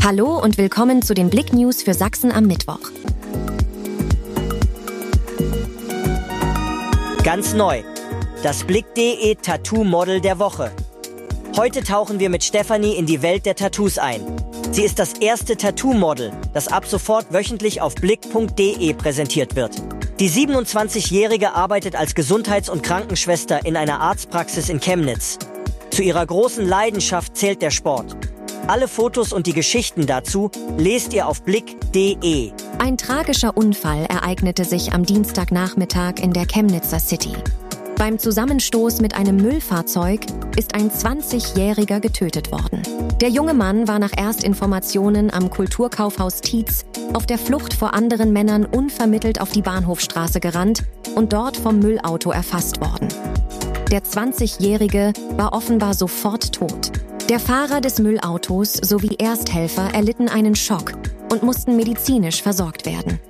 Hallo und willkommen zu den Blick News für Sachsen am Mittwoch. Ganz neu. Das Blick.de Tattoo Model der Woche. Heute tauchen wir mit Stefanie in die Welt der Tattoos ein. Sie ist das erste Tattoo-Model, das ab sofort wöchentlich auf blick.de präsentiert wird. Die 27-Jährige arbeitet als Gesundheits- und Krankenschwester in einer Arztpraxis in Chemnitz. Zu ihrer großen Leidenschaft zählt der Sport. Alle Fotos und die Geschichten dazu lest ihr auf blick.de. Ein tragischer Unfall ereignete sich am Dienstagnachmittag in der Chemnitzer City. Beim Zusammenstoß mit einem Müllfahrzeug ist ein 20-Jähriger getötet worden. Der junge Mann war nach Erstinformationen am Kulturkaufhaus Tietz auf der Flucht vor anderen Männern unvermittelt auf die Bahnhofstraße gerannt und dort vom Müllauto erfasst worden. Der 20-Jährige war offenbar sofort tot. Der Fahrer des Müllautos sowie Ersthelfer erlitten einen Schock und mussten medizinisch versorgt werden.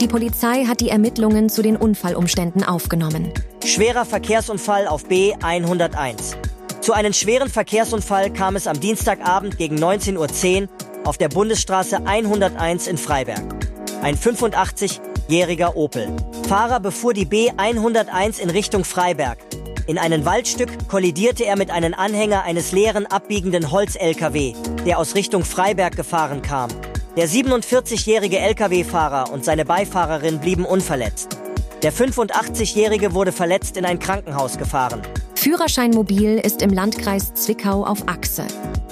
Die Polizei hat die Ermittlungen zu den Unfallumständen aufgenommen. Schwerer Verkehrsunfall auf B101. Zu einem schweren Verkehrsunfall kam es am Dienstagabend gegen 19.10 Uhr auf der Bundesstraße 101 in Freiberg. Ein 85-jähriger Opel. Fahrer befuhr die B101 in Richtung Freiberg. In einem Waldstück kollidierte er mit einem Anhänger eines leeren abbiegenden Holz-LKW, der aus Richtung Freiberg gefahren kam. Der 47-jährige Lkw-Fahrer und seine Beifahrerin blieben unverletzt. Der 85-jährige wurde verletzt in ein Krankenhaus gefahren. Führerscheinmobil ist im Landkreis Zwickau auf Achse.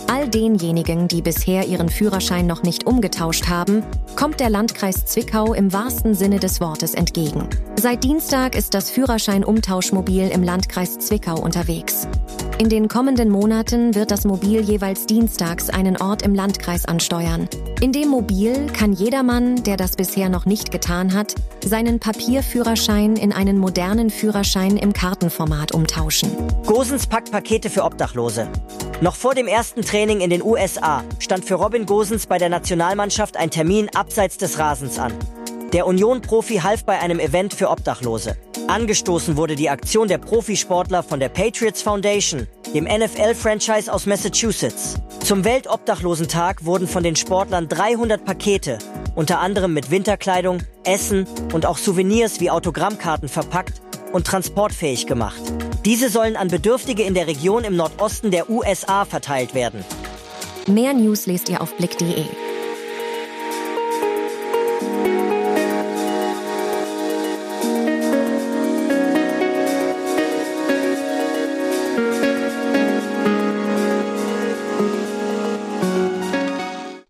All denjenigen, die bisher ihren Führerschein noch nicht umgetauscht haben, kommt der Landkreis Zwickau im wahrsten Sinne des Wortes entgegen. Seit Dienstag ist das Führerschein-Umtauschmobil im Landkreis Zwickau unterwegs. In den kommenden Monaten wird das Mobil jeweils dienstags einen Ort im Landkreis ansteuern. In dem Mobil kann jedermann, der das bisher noch nicht getan hat, seinen Papierführerschein in einen modernen Führerschein im Kartenformat umtauschen. Gosens packt Pakete für Obdachlose. Noch vor dem ersten Training in den USA stand für Robin Gosens bei der Nationalmannschaft ein Termin abseits des Rasens an. Der Union-Profi half bei einem Event für Obdachlose. Angestoßen wurde die Aktion der Profisportler von der Patriots Foundation, dem NFL-Franchise aus Massachusetts. Zum Weltobdachlosentag wurden von den Sportlern 300 Pakete, unter anderem mit Winterkleidung, Essen und auch Souvenirs wie Autogrammkarten verpackt und transportfähig gemacht. Diese sollen an Bedürftige in der Region im Nordosten der USA verteilt werden. Mehr News lest ihr auf blick.de.